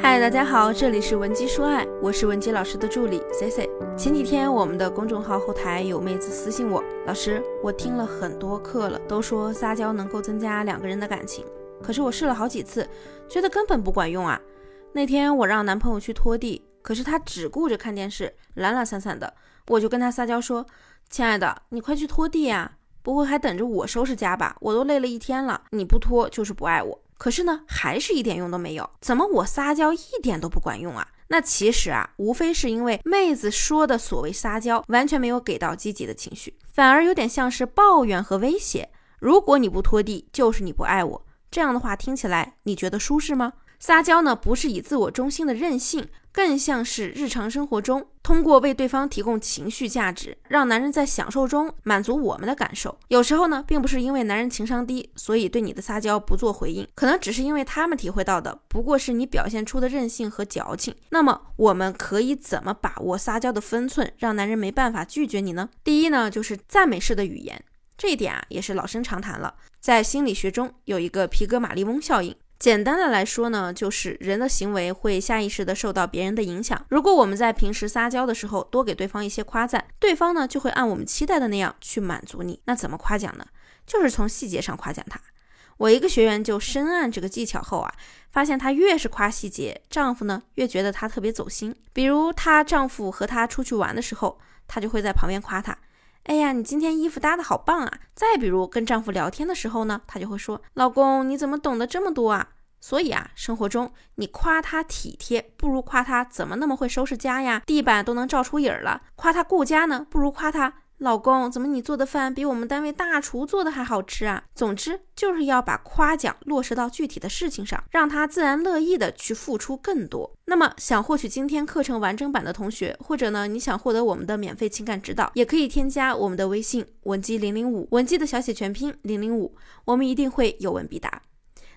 嗨，大家好，这里是文姬说爱，我是文姬老师的助理 C C。前几天我们的公众号后台有妹子私信我，老师，我听了很多课了，都说撒娇能够增加两个人的感情，可是我试了好几次，觉得根本不管用啊。那天我让男朋友去拖地，可是他只顾着看电视，懒懒散散的，我就跟他撒娇说：“亲爱的，你快去拖地呀，不会还等着我收拾家吧？我都累了一天了，你不拖就是不爱我。”可是呢，还是一点用都没有。怎么我撒娇一点都不管用啊？那其实啊，无非是因为妹子说的所谓撒娇，完全没有给到积极的情绪，反而有点像是抱怨和威胁。如果你不拖地，就是你不爱我。这样的话听起来，你觉得舒适吗？撒娇呢，不是以自我中心的任性。更像是日常生活中，通过为对方提供情绪价值，让男人在享受中满足我们的感受。有时候呢，并不是因为男人情商低，所以对你的撒娇不做回应，可能只是因为他们体会到的不过是你表现出的任性和矫情。那么，我们可以怎么把握撒娇的分寸，让男人没办法拒绝你呢？第一呢，就是赞美式的语言，这一点啊，也是老生常谈了。在心理学中，有一个皮格马利翁效应。简单的来说呢，就是人的行为会下意识的受到别人的影响。如果我们在平时撒娇的时候多给对方一些夸赞，对方呢就会按我们期待的那样去满足你。那怎么夸奖呢？就是从细节上夸奖他。我一个学员就深谙这个技巧后啊，发现她越是夸细节，丈夫呢越觉得她特别走心。比如她丈夫和她出去玩的时候，她就会在旁边夸他。哎呀，你今天衣服搭的好棒啊！再比如跟丈夫聊天的时候呢，他就会说：“老公，你怎么懂得这么多啊？”所以啊，生活中你夸他体贴，不如夸他怎么那么会收拾家呀？地板都能照出影儿了。夸他顾家呢，不如夸他老公怎么你做的饭比我们单位大厨做的还好吃啊？总之就是要把夸奖落实到具体的事情上，让他自然乐意的去付出更多。那么，想获取今天课程完整版的同学，或者呢，你想获得我们的免费情感指导，也可以添加我们的微信文姬零零五，文姬的小写全拼零零五，我们一定会有问必答。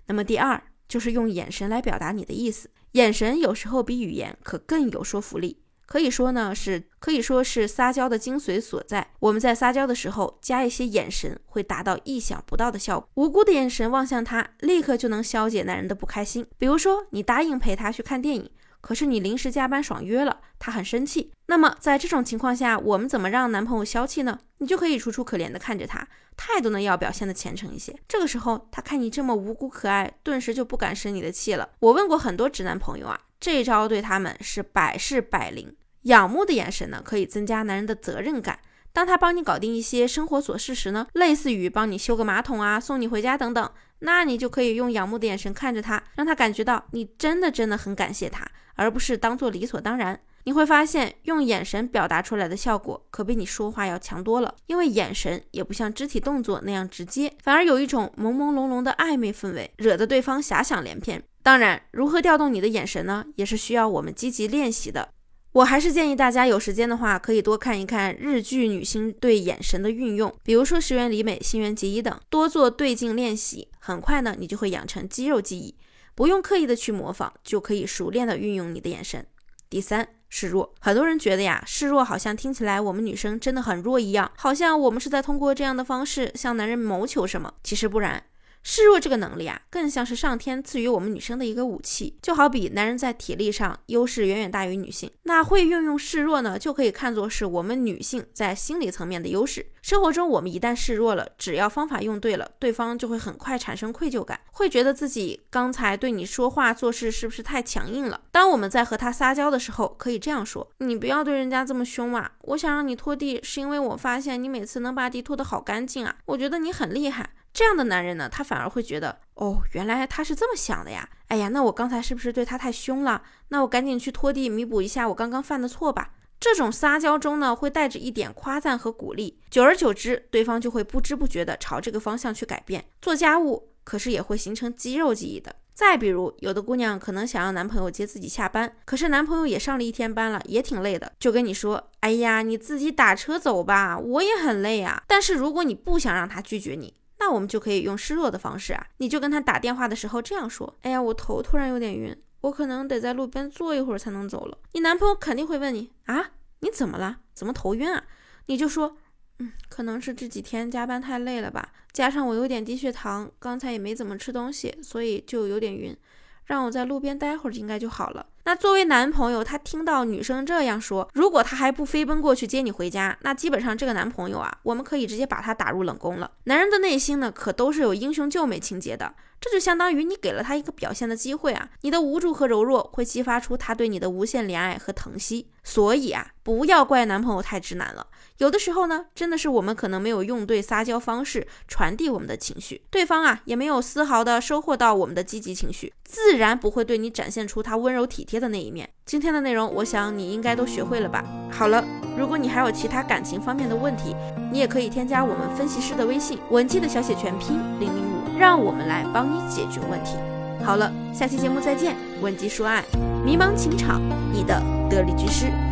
那么第二就是用眼神来表达你的意思，眼神有时候比语言可更有说服力，可以说呢是可以说是撒娇的精髓所在。我们在撒娇的时候加一些眼神，会达到意想不到的效果。无辜的眼神望向他，立刻就能消解男人的不开心。比如说，你答应陪他去看电影。可是你临时加班爽约了，他很生气。那么在这种情况下，我们怎么让男朋友消气呢？你就可以楚楚可怜的看着他，态度呢要表现的虔诚一些。这个时候，他看你这么无辜可爱，顿时就不敢生你的气了。我问过很多直男朋友啊，这招对他们是百试百灵。仰慕的眼神呢，可以增加男人的责任感。当他帮你搞定一些生活琐事时呢，类似于帮你修个马桶啊、送你回家等等，那你就可以用仰慕的眼神看着他，让他感觉到你真的真的很感谢他。而不是当做理所当然，你会发现用眼神表达出来的效果可比你说话要强多了。因为眼神也不像肢体动作那样直接，反而有一种朦朦胧胧的暧昧氛围，惹得对方遐想连篇。当然，如何调动你的眼神呢，也是需要我们积极练习的。我还是建议大家有时间的话，可以多看一看日剧女星对眼神的运用，比如说石原里美、新垣结衣等，多做对镜练习，很快呢，你就会养成肌肉记忆。不用刻意的去模仿，就可以熟练的运用你的眼神。第三，示弱。很多人觉得呀，示弱好像听起来我们女生真的很弱一样，好像我们是在通过这样的方式向男人谋求什么。其实不然。示弱这个能力啊，更像是上天赐予我们女生的一个武器。就好比男人在体力上优势远远大于女性，那会运用示弱呢，就可以看作是我们女性在心理层面的优势。生活中，我们一旦示弱了，只要方法用对了，对方就会很快产生愧疚感，会觉得自己刚才对你说话做事是不是太强硬了？当我们在和他撒娇的时候，可以这样说：“你不要对人家这么凶嘛，我想让你拖地，是因为我发现你每次能把地拖得好干净啊，我觉得你很厉害。”这样的男人呢，他反而会觉得，哦，原来他是这么想的呀。哎呀，那我刚才是不是对他太凶了？那我赶紧去拖地弥补一下我刚刚犯的错吧。这种撒娇中呢，会带着一点夸赞和鼓励，久而久之，对方就会不知不觉的朝这个方向去改变。做家务可是也会形成肌肉记忆的。再比如，有的姑娘可能想让男朋友接自己下班，可是男朋友也上了一天班了，也挺累的，就跟你说，哎呀，你自己打车走吧，我也很累啊。但是如果你不想让他拒绝你，那我们就可以用示弱的方式啊，你就跟他打电话的时候这样说：哎呀，我头突然有点晕，我可能得在路边坐一会儿才能走了。你男朋友肯定会问你啊，你怎么了？怎么头晕啊？你就说，嗯，可能是这几天加班太累了吧，加上我有点低血糖，刚才也没怎么吃东西，所以就有点晕。让我在路边待会儿应该就好了。那作为男朋友，他听到女生这样说，如果他还不飞奔过去接你回家，那基本上这个男朋友啊，我们可以直接把他打入冷宫了。男人的内心呢，可都是有英雄救美情节的。这就相当于你给了他一个表现的机会啊！你的无助和柔弱会激发出他对你的无限怜爱和疼惜。所以啊，不要怪男朋友太直男了。有的时候呢，真的是我们可能没有用对撒娇方式传递我们的情绪，对方啊也没有丝毫的收获到我们的积极情绪，自然不会对你展现出他温柔体贴的那一面。今天的内容，我想你应该都学会了吧？好了，如果你还有其他感情方面的问题，你也可以添加我们分析师的微信文姬的小写全拼零零五。让我们来帮你解决问题。好了，下期节目再见。文姬说爱，迷茫情场，你的得力军师。